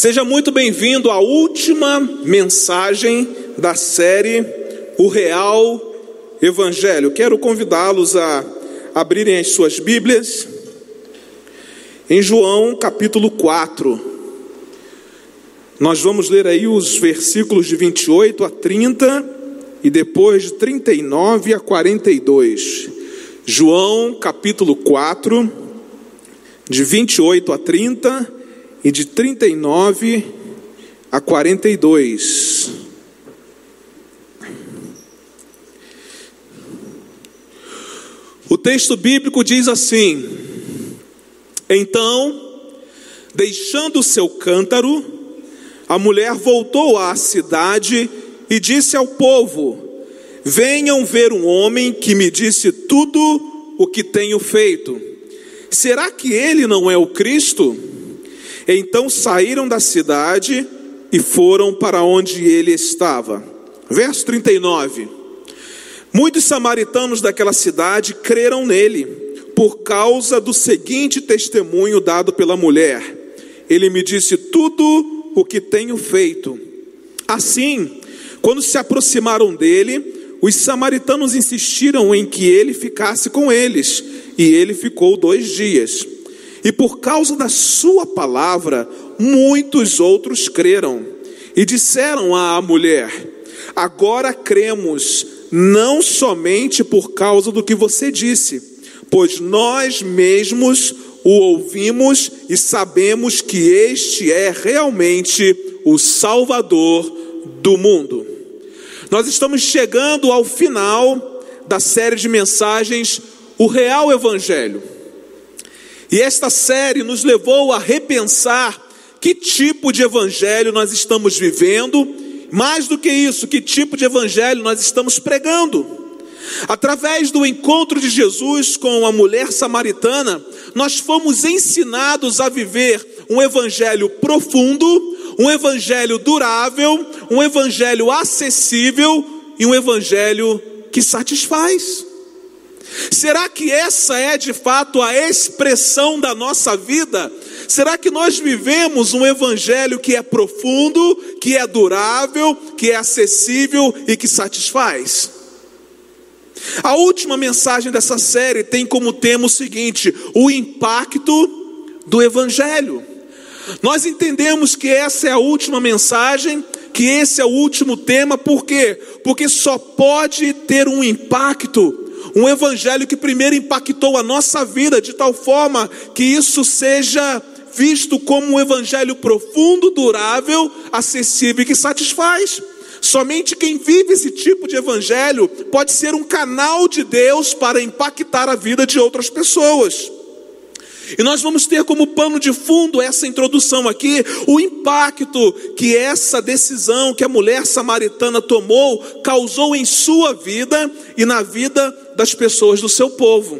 Seja muito bem-vindo à última mensagem da série O Real Evangelho. Quero convidá-los a abrirem as suas Bíblias em João capítulo 4. Nós vamos ler aí os versículos de 28 a 30 e depois de 39 a 42. João capítulo 4, de 28 a 30 e de 39 a 42. O texto bíblico diz assim: Então, deixando o seu cântaro, a mulher voltou à cidade e disse ao povo: Venham ver um homem que me disse tudo o que tenho feito. Será que ele não é o Cristo? Então saíram da cidade e foram para onde ele estava. Verso 39. Muitos samaritanos daquela cidade creram nele, por causa do seguinte testemunho dado pela mulher: Ele me disse tudo o que tenho feito. Assim, quando se aproximaram dele, os samaritanos insistiram em que ele ficasse com eles, e ele ficou dois dias. E por causa da sua palavra, muitos outros creram e disseram à mulher: Agora cremos, não somente por causa do que você disse, pois nós mesmos o ouvimos e sabemos que este é realmente o Salvador do mundo. Nós estamos chegando ao final da série de mensagens O Real Evangelho. E esta série nos levou a repensar que tipo de evangelho nós estamos vivendo, mais do que isso, que tipo de evangelho nós estamos pregando. Através do encontro de Jesus com a mulher samaritana, nós fomos ensinados a viver um evangelho profundo, um evangelho durável, um evangelho acessível e um evangelho que satisfaz. Será que essa é de fato a expressão da nossa vida? Será que nós vivemos um evangelho que é profundo, que é durável, que é acessível e que satisfaz? A última mensagem dessa série tem como tema o seguinte: o impacto do evangelho. Nós entendemos que essa é a última mensagem, que esse é o último tema, por quê? Porque só pode ter um impacto um evangelho que primeiro impactou a nossa vida de tal forma que isso seja visto como um evangelho profundo, durável, acessível e que satisfaz. Somente quem vive esse tipo de evangelho pode ser um canal de Deus para impactar a vida de outras pessoas. E nós vamos ter como pano de fundo essa introdução aqui, o impacto que essa decisão que a mulher samaritana tomou causou em sua vida e na vida das pessoas do seu povo.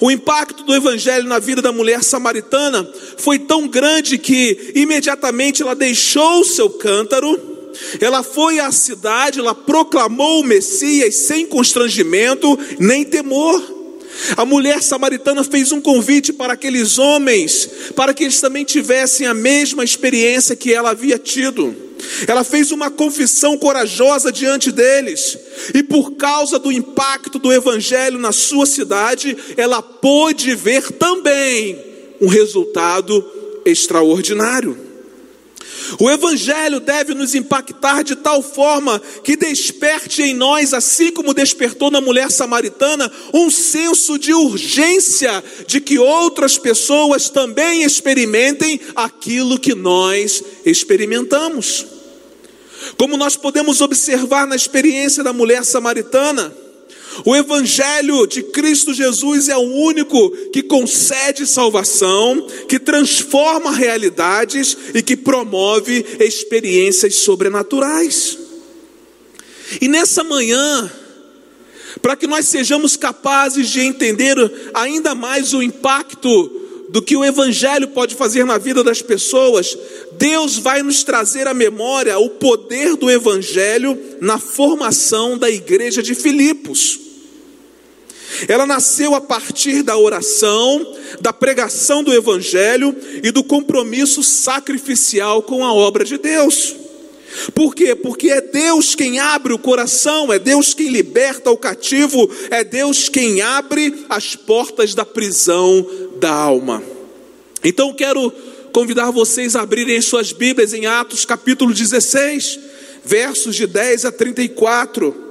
O impacto do evangelho na vida da mulher samaritana foi tão grande que imediatamente ela deixou o seu cântaro, ela foi à cidade, ela proclamou o Messias sem constrangimento nem temor. A mulher samaritana fez um convite para aqueles homens, para que eles também tivessem a mesma experiência que ela havia tido. Ela fez uma confissão corajosa diante deles, e por causa do impacto do evangelho na sua cidade, ela pôde ver também um resultado extraordinário. O Evangelho deve nos impactar de tal forma que desperte em nós, assim como despertou na mulher samaritana, um senso de urgência de que outras pessoas também experimentem aquilo que nós experimentamos. Como nós podemos observar na experiência da mulher samaritana, o Evangelho de Cristo Jesus é o único que concede salvação, que transforma realidades e que promove experiências sobrenaturais. E nessa manhã, para que nós sejamos capazes de entender ainda mais o impacto do que o Evangelho pode fazer na vida das pessoas, Deus vai nos trazer à memória o poder do Evangelho na formação da igreja de Filipos. Ela nasceu a partir da oração, da pregação do Evangelho e do compromisso sacrificial com a obra de Deus. Por quê? Porque é Deus quem abre o coração, é Deus quem liberta o cativo, é Deus quem abre as portas da prisão da alma. Então quero convidar vocês a abrirem suas Bíblias em Atos capítulo 16, versos de 10 a 34.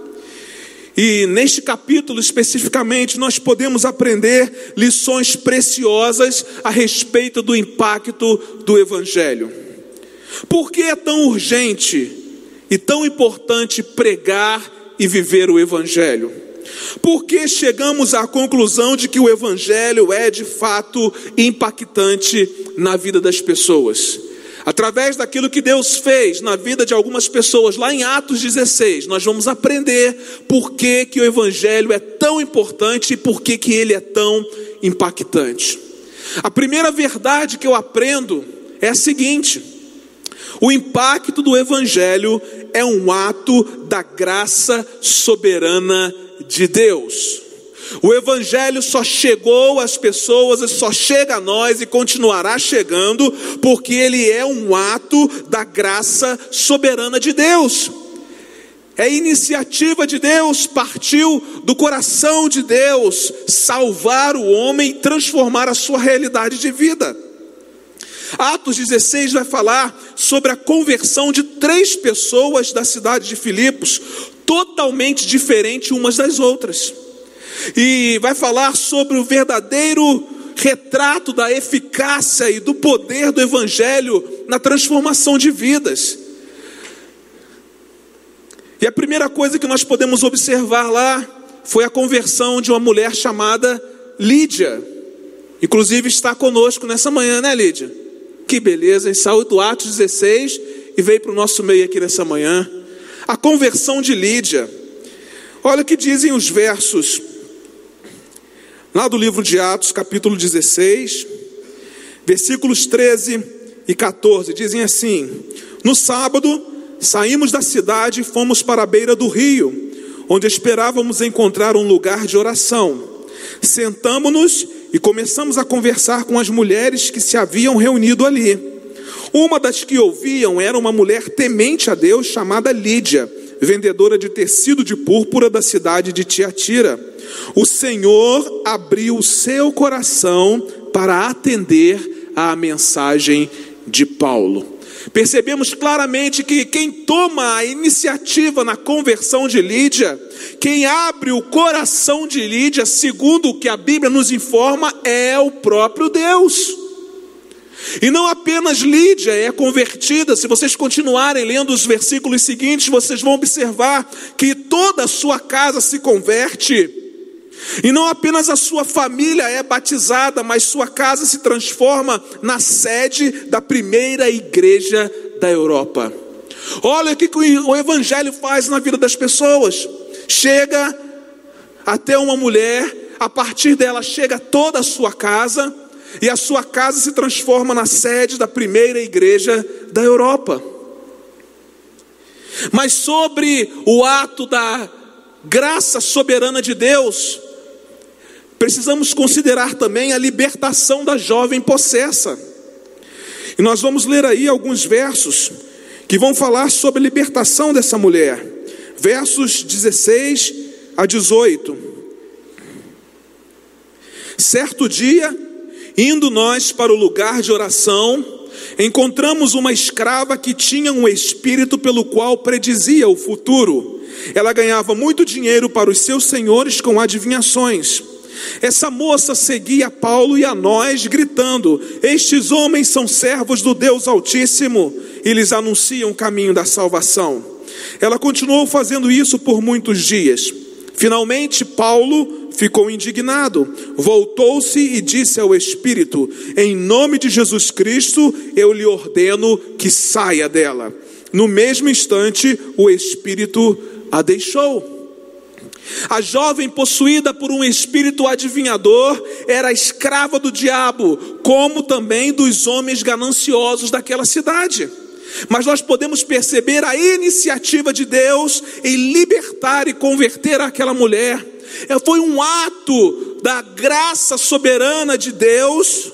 E neste capítulo especificamente, nós podemos aprender lições preciosas a respeito do impacto do Evangelho. Por que é tão urgente e tão importante pregar e viver o Evangelho? Por que chegamos à conclusão de que o Evangelho é de fato impactante na vida das pessoas? Através daquilo que Deus fez na vida de algumas pessoas, lá em Atos 16, nós vamos aprender por que, que o Evangelho é tão importante e por que, que ele é tão impactante. A primeira verdade que eu aprendo é a seguinte: o impacto do Evangelho é um ato da graça soberana de Deus. O Evangelho só chegou às pessoas, só chega a nós e continuará chegando, porque ele é um ato da graça soberana de Deus. É iniciativa de Deus, partiu do coração de Deus salvar o homem transformar a sua realidade de vida. Atos 16 vai falar sobre a conversão de três pessoas da cidade de Filipos, totalmente diferentes umas das outras. E vai falar sobre o verdadeiro retrato da eficácia e do poder do Evangelho na transformação de vidas. E a primeira coisa que nós podemos observar lá foi a conversão de uma mulher chamada Lídia. Inclusive está conosco nessa manhã, né, Lídia? Que beleza, em saúde do Atos 16 e veio para o nosso meio aqui nessa manhã. A conversão de Lídia. Olha o que dizem os versos lá do livro de Atos, capítulo 16, versículos 13 e 14. Dizem assim: No sábado, saímos da cidade e fomos para a beira do rio, onde esperávamos encontrar um lugar de oração. Sentamos-nos e começamos a conversar com as mulheres que se haviam reunido ali. Uma das que ouviam era uma mulher temente a Deus chamada Lídia, vendedora de tecido de púrpura da cidade de Tiatira. O Senhor abriu o seu coração para atender à mensagem de Paulo. Percebemos claramente que quem toma a iniciativa na conversão de Lídia, quem abre o coração de Lídia, segundo o que a Bíblia nos informa, é o próprio Deus. E não apenas Lídia é convertida, se vocês continuarem lendo os versículos seguintes, vocês vão observar que toda a sua casa se converte. E não apenas a sua família é batizada, mas sua casa se transforma na sede da primeira igreja da Europa. Olha o que o Evangelho faz na vida das pessoas. Chega até uma mulher, a partir dela chega toda a sua casa, e a sua casa se transforma na sede da primeira igreja da Europa. Mas sobre o ato da graça soberana de Deus, precisamos considerar também a libertação da jovem possessa. E nós vamos ler aí alguns versos que vão falar sobre a libertação dessa mulher. Versos 16 a 18. Certo dia, indo nós para o lugar de oração, encontramos uma escrava que tinha um espírito pelo qual predizia o futuro. Ela ganhava muito dinheiro para os seus senhores com adivinhações. Essa moça seguia Paulo e a nós, gritando: Estes homens são servos do Deus Altíssimo e lhes anunciam o caminho da salvação. Ela continuou fazendo isso por muitos dias. Finalmente, Paulo ficou indignado, voltou-se e disse ao Espírito: Em nome de Jesus Cristo, eu lhe ordeno que saia dela. No mesmo instante, o Espírito a deixou. A jovem possuída por um espírito adivinhador era escrava do diabo, como também dos homens gananciosos daquela cidade. Mas nós podemos perceber a iniciativa de Deus em libertar e converter aquela mulher, foi um ato da graça soberana de Deus,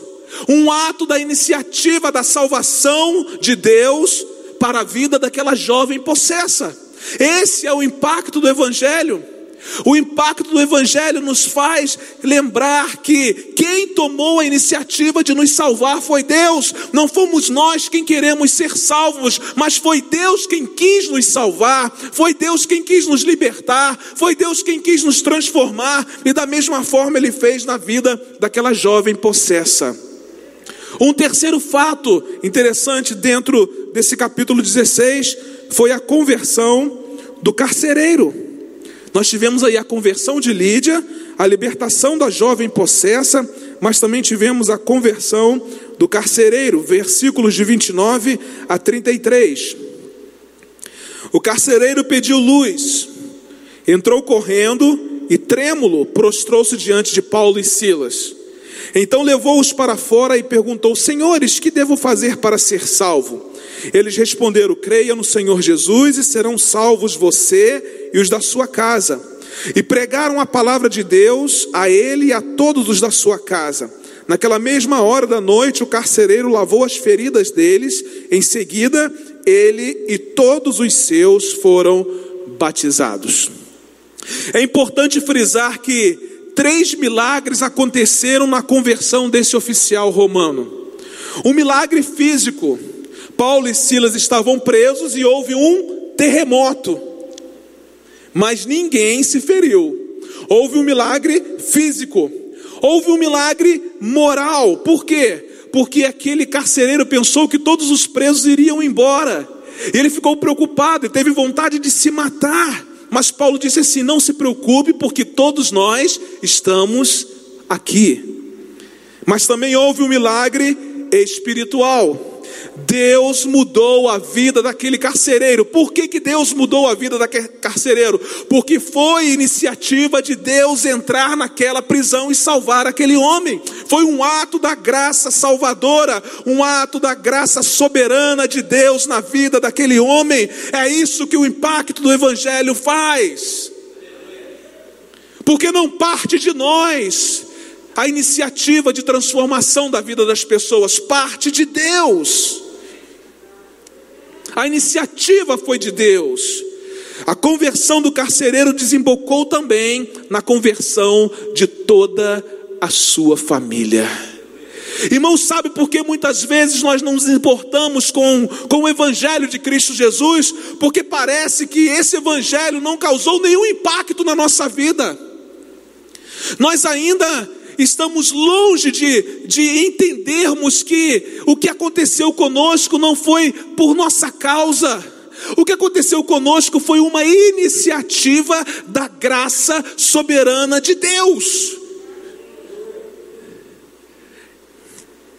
um ato da iniciativa da salvação de Deus para a vida daquela jovem possessa. Esse é o impacto do Evangelho. O impacto do Evangelho nos faz lembrar que quem tomou a iniciativa de nos salvar foi Deus, não fomos nós quem queremos ser salvos, mas foi Deus quem quis nos salvar, foi Deus quem quis nos libertar, foi Deus quem quis nos transformar, e da mesma forma Ele fez na vida daquela jovem possessa. Um terceiro fato interessante dentro desse capítulo 16 foi a conversão do carcereiro. Nós tivemos aí a conversão de Lídia, a libertação da jovem possessa, mas também tivemos a conversão do carcereiro, versículos de 29 a 33. O carcereiro pediu luz, entrou correndo e, trêmulo, prostrou-se diante de Paulo e Silas. Então levou-os para fora e perguntou: Senhores, que devo fazer para ser salvo? Eles responderam: Creia no Senhor Jesus e serão salvos você e os da sua casa. E pregaram a palavra de Deus a ele e a todos os da sua casa. Naquela mesma hora da noite, o carcereiro lavou as feridas deles. Em seguida, ele e todos os seus foram batizados. É importante frisar que três milagres aconteceram na conversão desse oficial romano. Um milagre físico, Paulo e Silas estavam presos e houve um terremoto, mas ninguém se feriu. Houve um milagre físico, houve um milagre moral. Por quê? Porque aquele carcereiro pensou que todos os presos iriam embora. Ele ficou preocupado e teve vontade de se matar. Mas Paulo disse assim: não se preocupe, porque todos nós estamos aqui. Mas também houve um milagre espiritual. Deus mudou a vida daquele carcereiro. Por que, que Deus mudou a vida daquele carcereiro? Porque foi iniciativa de Deus entrar naquela prisão e salvar aquele homem. Foi um ato da graça salvadora, um ato da graça soberana de Deus na vida daquele homem. É isso que o impacto do Evangelho faz. Porque não parte de nós a iniciativa de transformação da vida das pessoas, parte de Deus. A iniciativa foi de Deus. A conversão do carcereiro desembocou também na conversão de toda a sua família. Irmão, sabe por que muitas vezes nós não nos importamos com, com o Evangelho de Cristo Jesus? Porque parece que esse Evangelho não causou nenhum impacto na nossa vida. Nós ainda estamos longe de, de entendermos que o que aconteceu conosco não foi por nossa causa. O que aconteceu conosco foi uma iniciativa da graça soberana de Deus.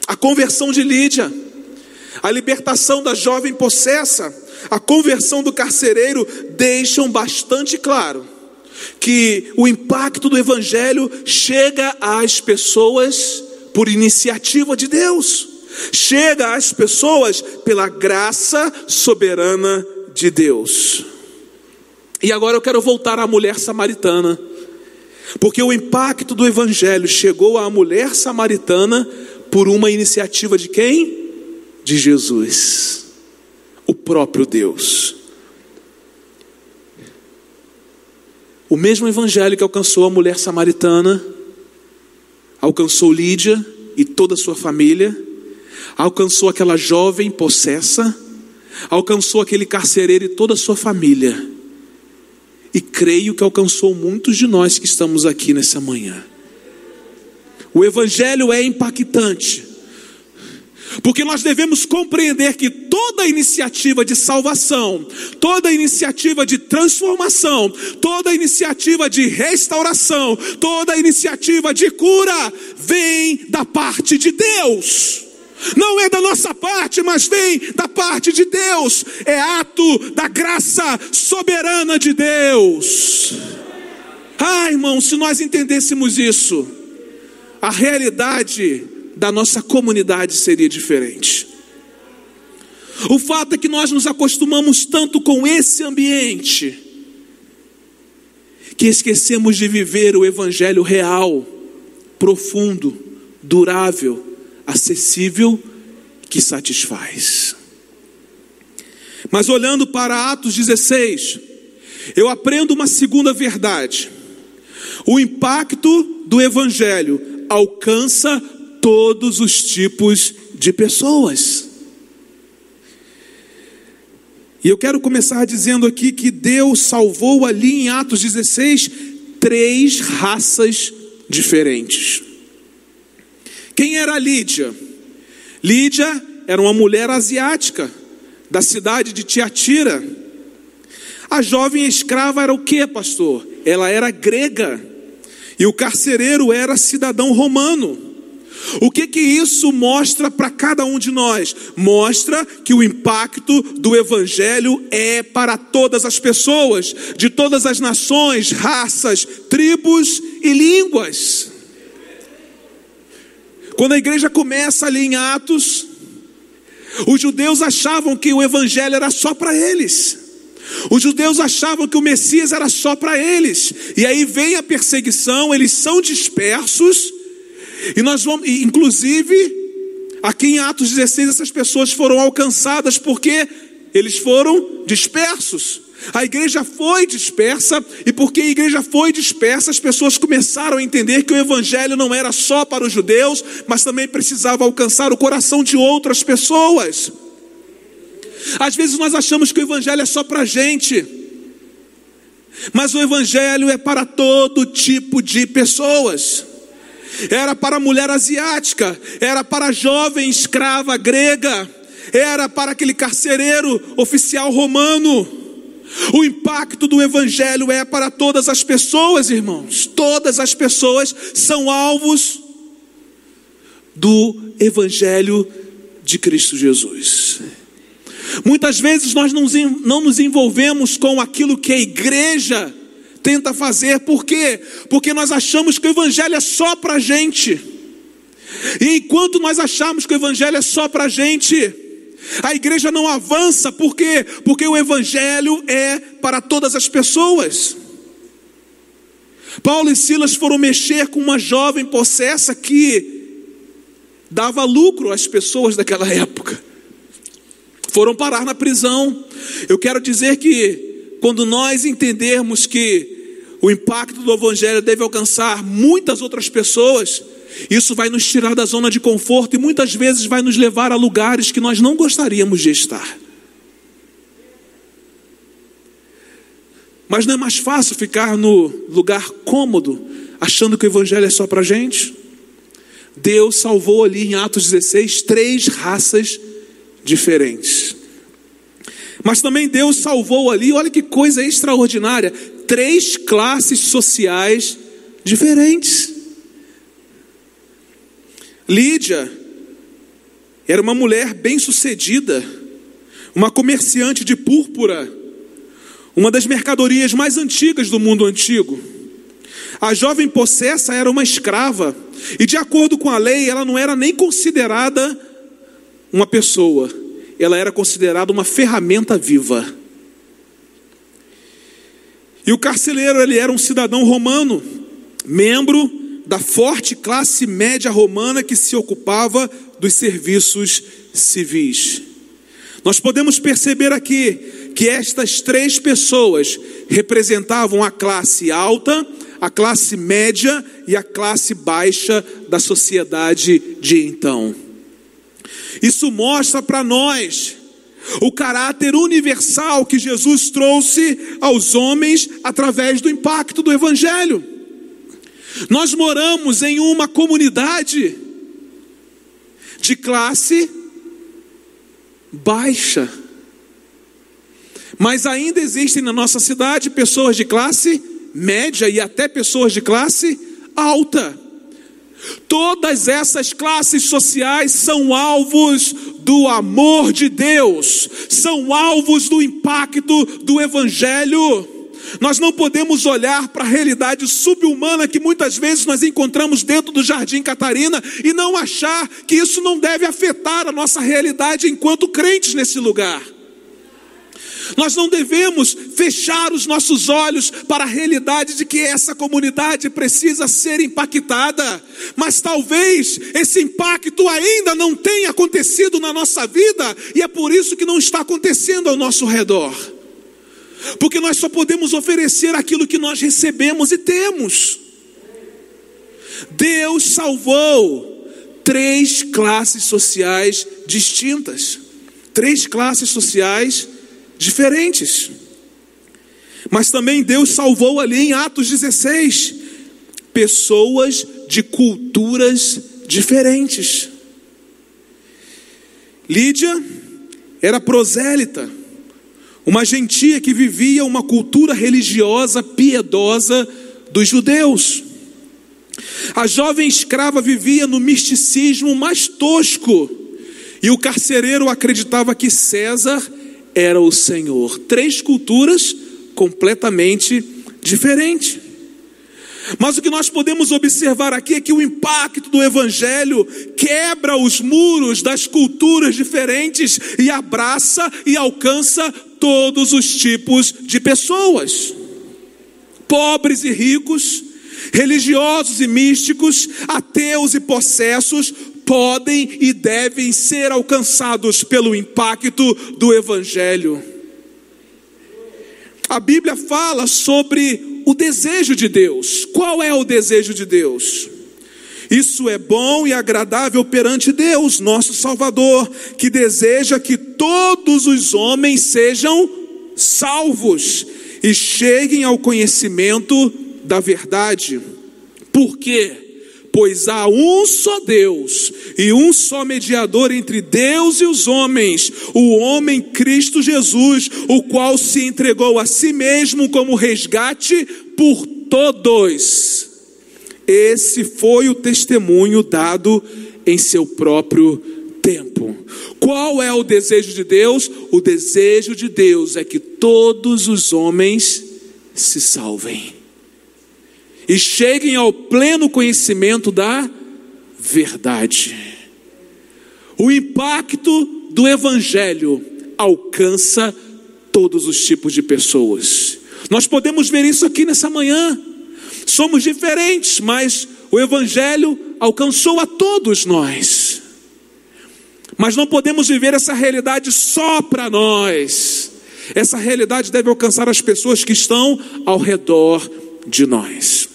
A conversão de Lídia, a libertação da jovem possessa, a conversão do carcereiro deixam bastante claro que o impacto do Evangelho chega às pessoas por iniciativa de Deus, chega às pessoas pela graça soberana de Deus. E agora eu quero voltar à mulher samaritana, porque o impacto do Evangelho chegou à mulher samaritana por uma iniciativa de quem? De Jesus, o próprio Deus. O mesmo evangelho que alcançou a mulher samaritana, alcançou Lídia e toda a sua família, alcançou aquela jovem possessa, alcançou aquele carcereiro e toda a sua família. E creio que alcançou muitos de nós que estamos aqui nessa manhã. O evangelho é impactante. Porque nós devemos compreender que toda iniciativa de salvação, toda iniciativa de transformação, toda iniciativa de restauração, toda iniciativa de cura vem da parte de Deus. Não é da nossa parte, mas vem da parte de Deus. É ato da graça soberana de Deus. Ah, irmão, se nós entendêssemos isso, a realidade da nossa comunidade seria diferente. O fato é que nós nos acostumamos tanto com esse ambiente, que esquecemos de viver o evangelho real, profundo, durável, acessível, que satisfaz. Mas olhando para Atos 16, eu aprendo uma segunda verdade. O impacto do evangelho alcança todos os tipos de pessoas. E eu quero começar dizendo aqui que Deus salvou ali em Atos 16 três raças diferentes. Quem era Lídia? Lídia era uma mulher asiática da cidade de Tiatira. A jovem escrava era o que, pastor? Ela era grega. E o carcereiro era cidadão romano. O que que isso mostra para cada um de nós? Mostra que o impacto do evangelho é para todas as pessoas, de todas as nações, raças, tribos e línguas. Quando a igreja começa ali em Atos, os judeus achavam que o evangelho era só para eles. Os judeus achavam que o Messias era só para eles. E aí vem a perseguição, eles são dispersos. E nós vamos, inclusive, aqui em Atos 16, essas pessoas foram alcançadas porque eles foram dispersos. A igreja foi dispersa, e porque a igreja foi dispersa, as pessoas começaram a entender que o evangelho não era só para os judeus, mas também precisava alcançar o coração de outras pessoas. Às vezes nós achamos que o Evangelho é só para a gente, mas o Evangelho é para todo tipo de pessoas. Era para a mulher asiática, era para a jovem escrava grega, era para aquele carcereiro oficial romano. O impacto do Evangelho é para todas as pessoas, irmãos. Todas as pessoas são alvos do Evangelho de Cristo Jesus. Muitas vezes nós não nos envolvemos com aquilo que a igreja tenta fazer, por quê? Porque nós achamos que o Evangelho é só para a gente, e enquanto nós achamos que o Evangelho é só para a gente, a igreja não avança, por quê? Porque o Evangelho é para todas as pessoas. Paulo e Silas foram mexer com uma jovem possessa que dava lucro às pessoas daquela época foram parar na prisão. Eu quero dizer que quando nós entendermos que o impacto do Evangelho deve alcançar muitas outras pessoas, isso vai nos tirar da zona de conforto e muitas vezes vai nos levar a lugares que nós não gostaríamos de estar. Mas não é mais fácil ficar no lugar cômodo, achando que o Evangelho é só para gente? Deus salvou ali em Atos 16 três raças diferentes. Mas também Deus salvou ali, olha que coisa extraordinária, três classes sociais diferentes. Lídia era uma mulher bem-sucedida, uma comerciante de púrpura, uma das mercadorias mais antigas do mundo antigo. A jovem possessa era uma escrava, e de acordo com a lei, ela não era nem considerada uma pessoa, ela era considerada uma ferramenta viva. E o carcereiro, ele era um cidadão romano, membro da forte classe média romana que se ocupava dos serviços civis. Nós podemos perceber aqui que estas três pessoas representavam a classe alta, a classe média e a classe baixa da sociedade de então. Isso mostra para nós o caráter universal que Jesus trouxe aos homens através do impacto do Evangelho. Nós moramos em uma comunidade de classe baixa, mas ainda existem na nossa cidade pessoas de classe média e até pessoas de classe alta. Todas essas classes sociais são alvos do amor de Deus, são alvos do impacto do Evangelho. Nós não podemos olhar para a realidade subhumana que muitas vezes nós encontramos dentro do Jardim Catarina e não achar que isso não deve afetar a nossa realidade enquanto crentes nesse lugar. Nós não devemos fechar os nossos olhos para a realidade de que essa comunidade precisa ser impactada, mas talvez esse impacto ainda não tenha acontecido na nossa vida e é por isso que não está acontecendo ao nosso redor. Porque nós só podemos oferecer aquilo que nós recebemos e temos. Deus salvou três classes sociais distintas, três classes sociais diferentes. Mas também Deus salvou ali em Atos 16 pessoas de culturas diferentes. Lídia era prosélita, uma gentia que vivia uma cultura religiosa piedosa dos judeus. A jovem escrava vivia no misticismo mais tosco, e o carcereiro acreditava que César era o Senhor. Três culturas completamente diferentes. Mas o que nós podemos observar aqui é que o impacto do Evangelho quebra os muros das culturas diferentes e abraça e alcança todos os tipos de pessoas, pobres e ricos, religiosos e místicos, ateus e possessos, podem e devem ser alcançados pelo impacto do Evangelho. A Bíblia fala sobre o desejo de Deus. Qual é o desejo de Deus? Isso é bom e agradável perante Deus, nosso Salvador, que deseja que todos os homens sejam salvos e cheguem ao conhecimento da verdade. Por quê? Pois há um só Deus e um só mediador entre Deus e os homens, o homem Cristo Jesus, o qual se entregou a si mesmo como resgate por todos. Esse foi o testemunho dado em seu próprio tempo. Qual é o desejo de Deus? O desejo de Deus é que todos os homens se salvem e cheguem ao pleno conhecimento da verdade. O impacto do Evangelho alcança todos os tipos de pessoas. Nós podemos ver isso aqui nessa manhã. Somos diferentes, mas o Evangelho alcançou a todos nós. Mas não podemos viver essa realidade só para nós. Essa realidade deve alcançar as pessoas que estão ao redor de nós.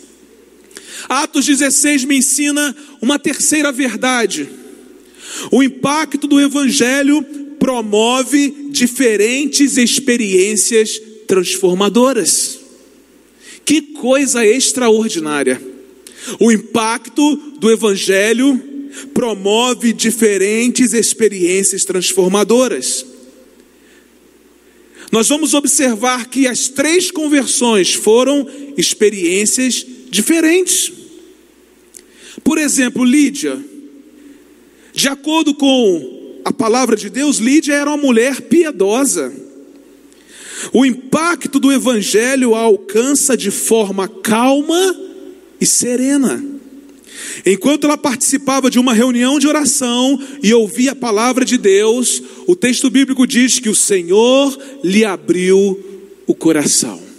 Atos 16 me ensina uma terceira verdade. O impacto do Evangelho promove diferentes experiências transformadoras. Que coisa extraordinária! O impacto do Evangelho promove diferentes experiências transformadoras. Nós vamos observar que as três conversões foram experiências diferentes. Por exemplo, Lídia, de acordo com a palavra de Deus, Lídia era uma mulher piedosa. O impacto do evangelho a alcança de forma calma e serena. Enquanto ela participava de uma reunião de oração e ouvia a palavra de Deus, o texto bíblico diz que o Senhor lhe abriu o coração.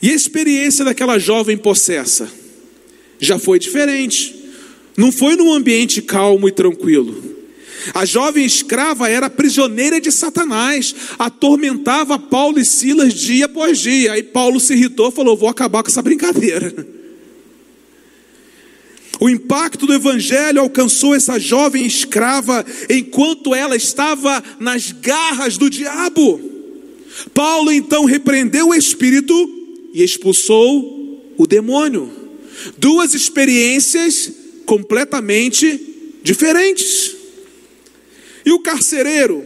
E a experiência daquela jovem possessa já foi diferente. Não foi num ambiente calmo e tranquilo. A jovem escrava era prisioneira de Satanás, atormentava Paulo e Silas dia após dia. Aí Paulo se irritou falou: Vou acabar com essa brincadeira. O impacto do evangelho alcançou essa jovem escrava enquanto ela estava nas garras do diabo. Paulo então repreendeu o espírito e expulsou o demônio. Duas experiências completamente diferentes. E o carcereiro?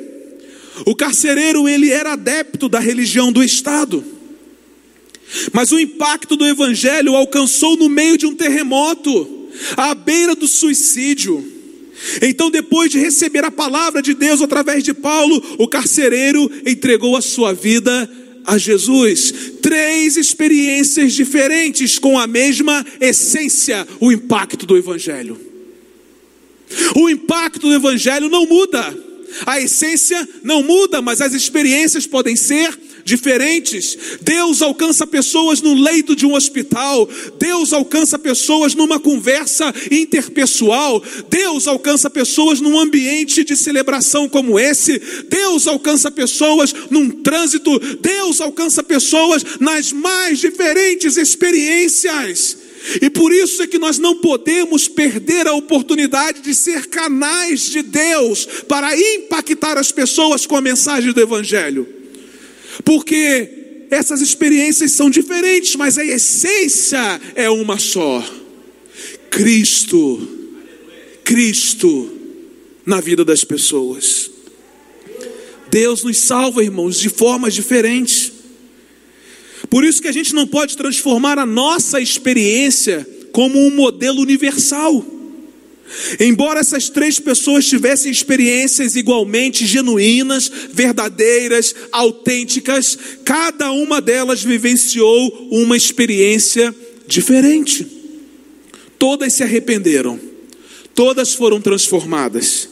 O carcereiro ele era adepto da religião do Estado. Mas o impacto do evangelho alcançou no meio de um terremoto, à beira do suicídio. Então, depois de receber a palavra de Deus através de Paulo, o carcereiro entregou a sua vida a Jesus. Três experiências diferentes com a mesma essência, o impacto do Evangelho. O impacto do Evangelho não muda. A essência não muda, mas as experiências podem ser diferentes. Deus alcança pessoas no leito de um hospital, Deus alcança pessoas numa conversa interpessoal, Deus alcança pessoas num ambiente de celebração como esse, Deus alcança pessoas num trânsito, Deus alcança pessoas nas mais diferentes experiências. E por isso é que nós não podemos perder a oportunidade de ser canais de Deus para impactar as pessoas com a mensagem do Evangelho. Porque essas experiências são diferentes, mas a essência é uma só: Cristo. Cristo na vida das pessoas. Deus nos salva, irmãos, de formas diferentes. Por isso que a gente não pode transformar a nossa experiência como um modelo universal. Embora essas três pessoas tivessem experiências igualmente genuínas, verdadeiras, autênticas, cada uma delas vivenciou uma experiência diferente. Todas se arrependeram, todas foram transformadas.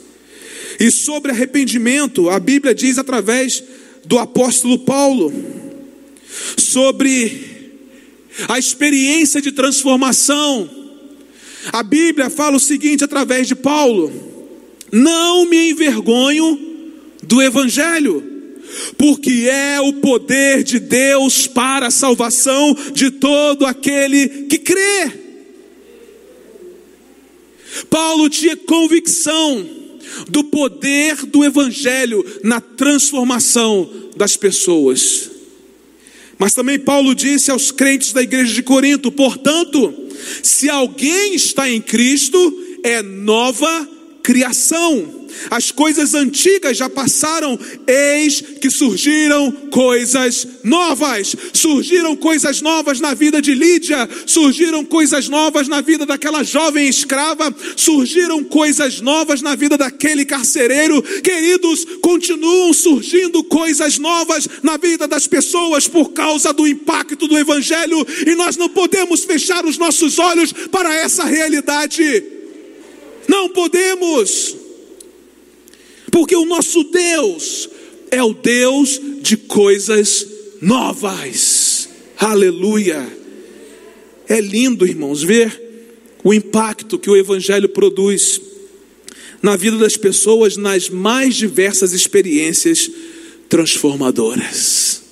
E sobre arrependimento, a Bíblia diz através do apóstolo Paulo, sobre a experiência de transformação a Bíblia fala o seguinte através de Paulo: Não me envergonho do Evangelho, porque é o poder de Deus para a salvação de todo aquele que crê. Paulo tinha convicção do poder do Evangelho na transformação das pessoas. Mas também Paulo disse aos crentes da igreja de Corinto: portanto, se alguém está em Cristo, é nova criação. As coisas antigas já passaram, eis que surgiram coisas novas. Surgiram coisas novas na vida de Lídia, surgiram coisas novas na vida daquela jovem escrava, surgiram coisas novas na vida daquele carcereiro. Queridos, continuam surgindo coisas novas na vida das pessoas por causa do impacto do Evangelho, e nós não podemos fechar os nossos olhos para essa realidade. Não podemos. Porque o nosso Deus é o Deus de coisas novas. Aleluia. É lindo, irmãos, ver o impacto que o Evangelho produz na vida das pessoas nas mais diversas experiências transformadoras.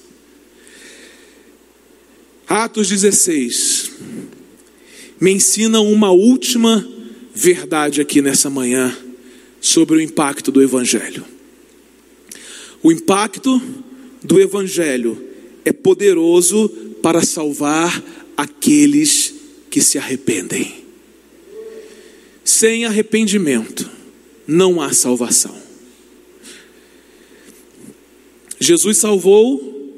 Atos 16 me ensina uma última verdade aqui nessa manhã sobre o impacto do Evangelho. O impacto do Evangelho é poderoso para salvar aqueles que se arrependem. Sem arrependimento, não há salvação. Jesus salvou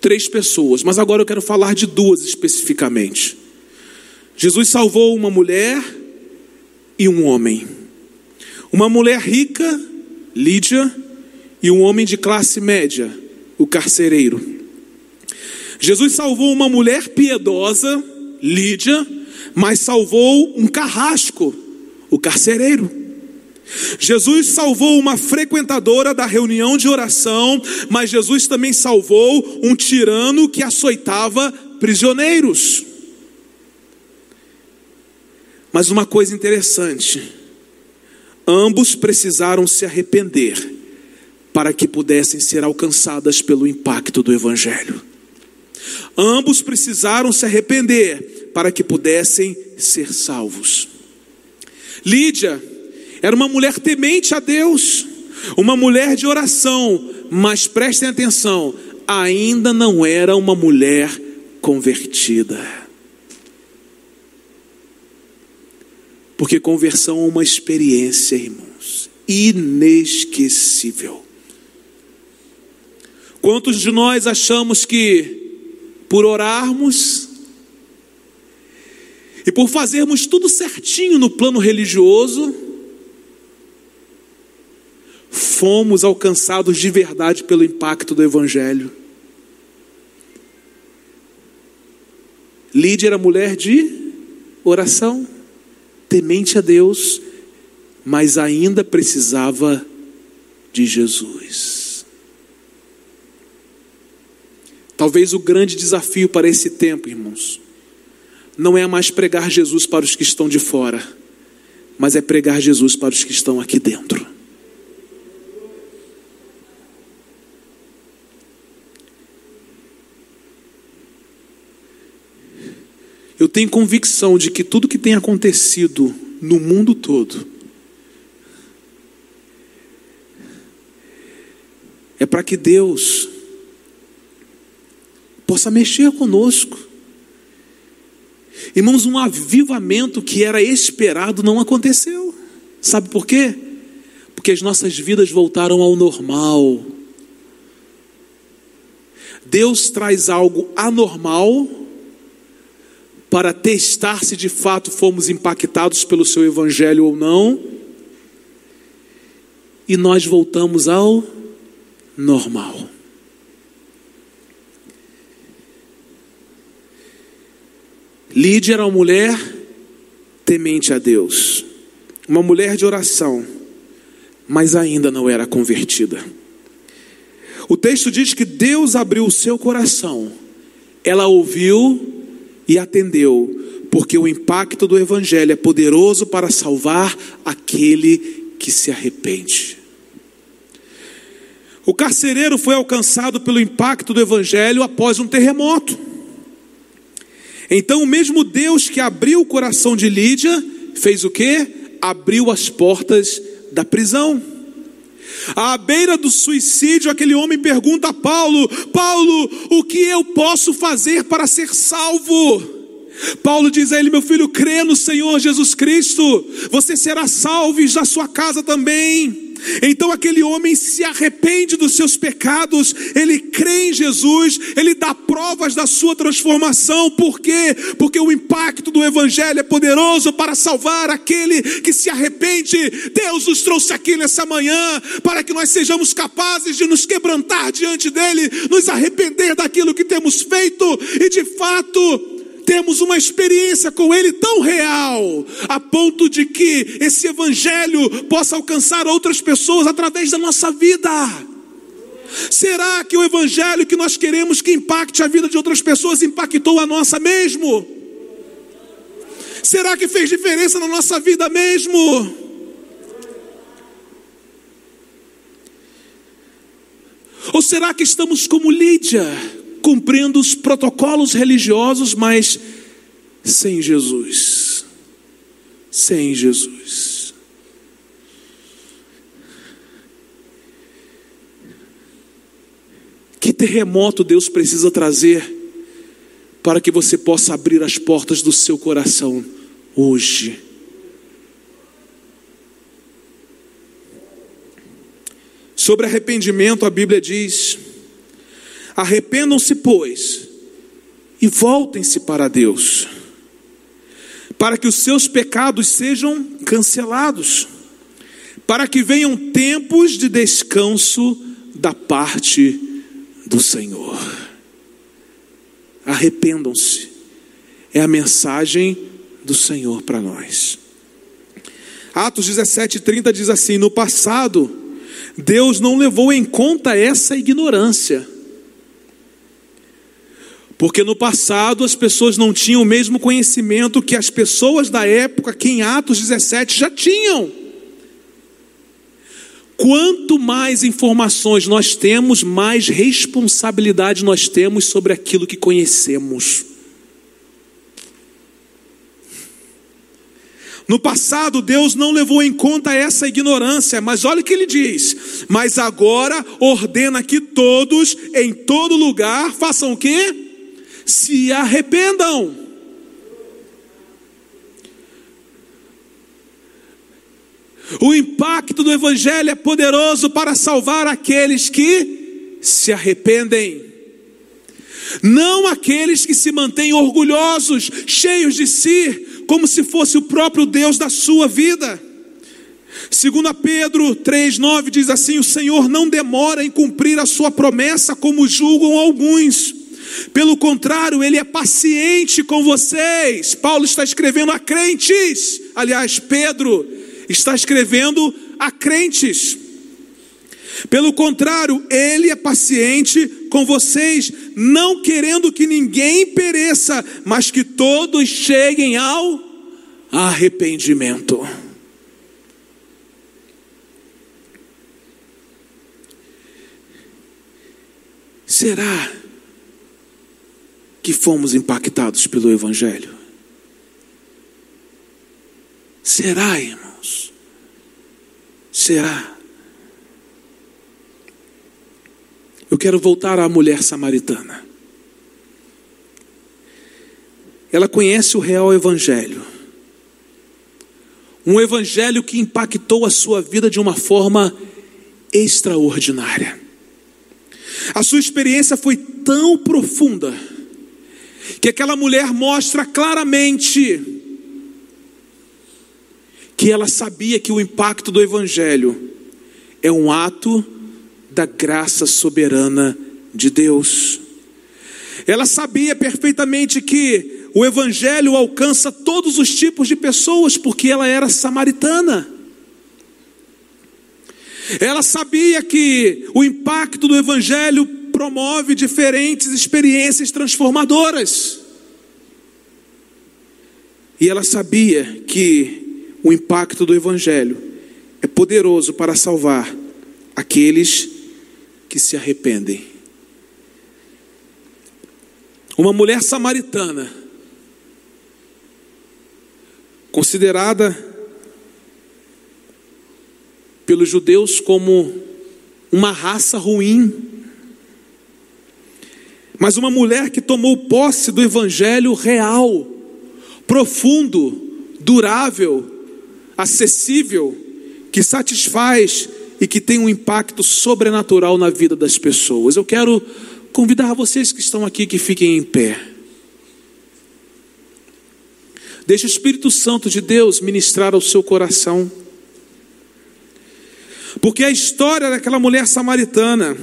três pessoas, mas agora eu quero falar de duas especificamente. Jesus salvou uma mulher e um homem. Uma mulher rica, Lídia, e um homem de classe média, o carcereiro. Jesus salvou uma mulher piedosa, Lídia, mas salvou um carrasco, o carcereiro. Jesus salvou uma frequentadora da reunião de oração, mas Jesus também salvou um tirano que açoitava prisioneiros. Mas uma coisa interessante, Ambos precisaram se arrepender para que pudessem ser alcançadas pelo impacto do Evangelho. Ambos precisaram se arrepender para que pudessem ser salvos. Lídia era uma mulher temente a Deus, uma mulher de oração, mas prestem atenção, ainda não era uma mulher convertida. Porque conversão é uma experiência, irmãos, inesquecível. Quantos de nós achamos que, por orarmos e por fazermos tudo certinho no plano religioso, fomos alcançados de verdade pelo impacto do Evangelho? Lídia era mulher de oração temente a Deus, mas ainda precisava de Jesus. Talvez o grande desafio para esse tempo, irmãos, não é mais pregar Jesus para os que estão de fora, mas é pregar Jesus para os que estão aqui dentro. Eu tenho convicção de que tudo que tem acontecido no mundo todo é para que Deus possa mexer conosco. Irmãos, um avivamento que era esperado não aconteceu. Sabe por quê? Porque as nossas vidas voltaram ao normal. Deus traz algo anormal para testar se de fato fomos impactados pelo seu evangelho ou não. E nós voltamos ao normal. Lídia era uma mulher temente a Deus, uma mulher de oração, mas ainda não era convertida. O texto diz que Deus abriu o seu coração, ela ouviu e atendeu, porque o impacto do Evangelho é poderoso para salvar aquele que se arrepende. O carcereiro foi alcançado pelo impacto do Evangelho após um terremoto. Então, o mesmo Deus que abriu o coração de Lídia, fez o que? Abriu as portas da prisão. À beira do suicídio, aquele homem pergunta a Paulo: Paulo, o que eu posso fazer para ser salvo? Paulo diz a ele: Meu filho, crê no Senhor Jesus Cristo, você será salvo e da sua casa também. Então aquele homem se arrepende dos seus pecados, ele crê em Jesus, ele dá provas da sua transformação, por quê? Porque o impacto do Evangelho é poderoso para salvar aquele que se arrepende. Deus nos trouxe aqui nessa manhã para que nós sejamos capazes de nos quebrantar diante dEle, nos arrepender daquilo que temos feito e de fato temos uma experiência com Ele tão real, a ponto de que esse Evangelho possa alcançar outras pessoas através da nossa vida. Será que o Evangelho que nós queremos que impacte a vida de outras pessoas impactou a nossa mesmo? Será que fez diferença na nossa vida mesmo? Ou será que estamos como Lídia? Cumprindo os protocolos religiosos, mas sem Jesus. Sem Jesus. Que terremoto Deus precisa trazer para que você possa abrir as portas do seu coração hoje? Sobre arrependimento, a Bíblia diz: Arrependam-se, pois, e voltem-se para Deus, para que os seus pecados sejam cancelados, para que venham tempos de descanso da parte do Senhor. Arrependam-se, é a mensagem do Senhor para nós. Atos 17, 30 diz assim: No passado, Deus não levou em conta essa ignorância porque no passado as pessoas não tinham o mesmo conhecimento que as pessoas da época que em Atos 17 já tinham. Quanto mais informações nós temos, mais responsabilidade nós temos sobre aquilo que conhecemos. No passado, Deus não levou em conta essa ignorância, mas olha o que ele diz: Mas agora ordena que todos, em todo lugar, façam o quê? Se arrependam. O impacto do Evangelho é poderoso para salvar aqueles que se arrependem. Não aqueles que se mantêm orgulhosos, cheios de si, como se fosse o próprio Deus da sua vida. Segundo Pedro 3:9 diz assim: "O Senhor não demora em cumprir a sua promessa, como julgam alguns, pelo contrário, ele é paciente com vocês. Paulo está escrevendo a crentes. Aliás, Pedro está escrevendo a crentes. Pelo contrário, ele é paciente com vocês, não querendo que ninguém pereça, mas que todos cheguem ao arrependimento. Será que fomos impactados pelo Evangelho? Será, irmãos? Será? Eu quero voltar à mulher samaritana. Ela conhece o real Evangelho. Um Evangelho que impactou a sua vida de uma forma extraordinária. A sua experiência foi tão profunda que aquela mulher mostra claramente que ela sabia que o impacto do Evangelho é um ato da graça soberana de Deus. Ela sabia perfeitamente que o Evangelho alcança todos os tipos de pessoas, porque ela era samaritana. Ela sabia que o impacto do Evangelho promove diferentes experiências transformadoras. E ela sabia que o impacto do Evangelho é poderoso para salvar aqueles que se arrependem. Uma mulher samaritana, considerada pelos judeus como uma raça ruim, mas uma mulher que tomou posse do evangelho real, profundo, durável, acessível, que satisfaz e que tem um impacto sobrenatural na vida das pessoas. Eu quero convidar vocês que estão aqui que fiquem em pé. Deixe o Espírito Santo de Deus ministrar ao seu coração. Porque a história daquela mulher samaritana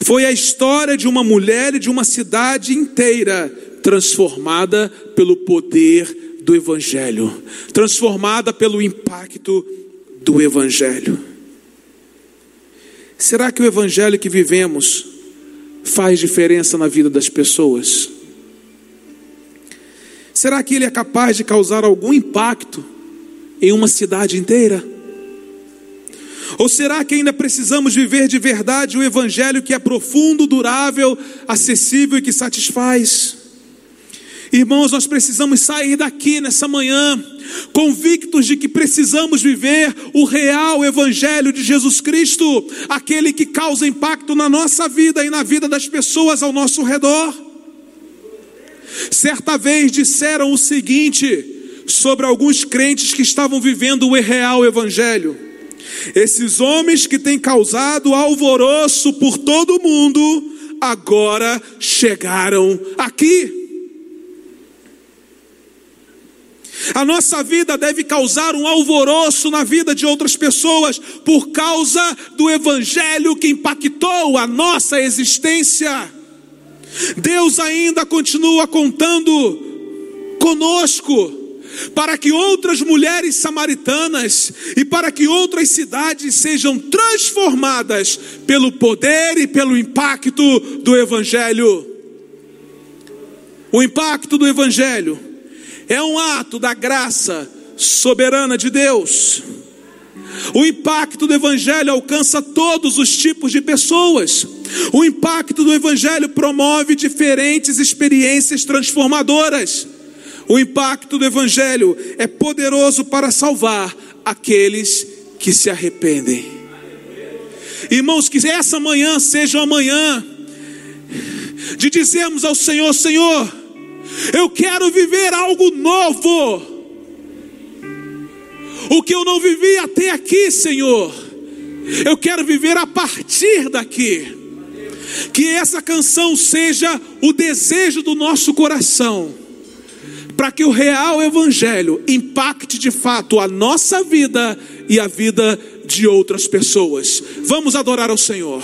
foi a história de uma mulher e de uma cidade inteira transformada pelo poder do Evangelho, transformada pelo impacto do Evangelho. Será que o Evangelho que vivemos faz diferença na vida das pessoas? Será que ele é capaz de causar algum impacto em uma cidade inteira? Ou será que ainda precisamos viver de verdade o Evangelho que é profundo, durável, acessível e que satisfaz? Irmãos, nós precisamos sair daqui nessa manhã, convictos de que precisamos viver o real Evangelho de Jesus Cristo, aquele que causa impacto na nossa vida e na vida das pessoas ao nosso redor. Certa vez disseram o seguinte sobre alguns crentes que estavam vivendo o real Evangelho. Esses homens que têm causado alvoroço por todo o mundo, agora chegaram aqui. A nossa vida deve causar um alvoroço na vida de outras pessoas por causa do evangelho que impactou a nossa existência. Deus ainda continua contando conosco para que outras mulheres samaritanas e para que outras cidades sejam transformadas pelo poder e pelo impacto do Evangelho. O impacto do Evangelho é um ato da graça soberana de Deus. O impacto do Evangelho alcança todos os tipos de pessoas. O impacto do Evangelho promove diferentes experiências transformadoras. O impacto do Evangelho é poderoso para salvar aqueles que se arrependem. Irmãos, que essa manhã seja uma manhã de dizermos ao Senhor: Senhor, eu quero viver algo novo. O que eu não vivi até aqui, Senhor, eu quero viver a partir daqui. Que essa canção seja o desejo do nosso coração para que o real evangelho impacte de fato a nossa vida e a vida de outras pessoas. Vamos adorar ao Senhor.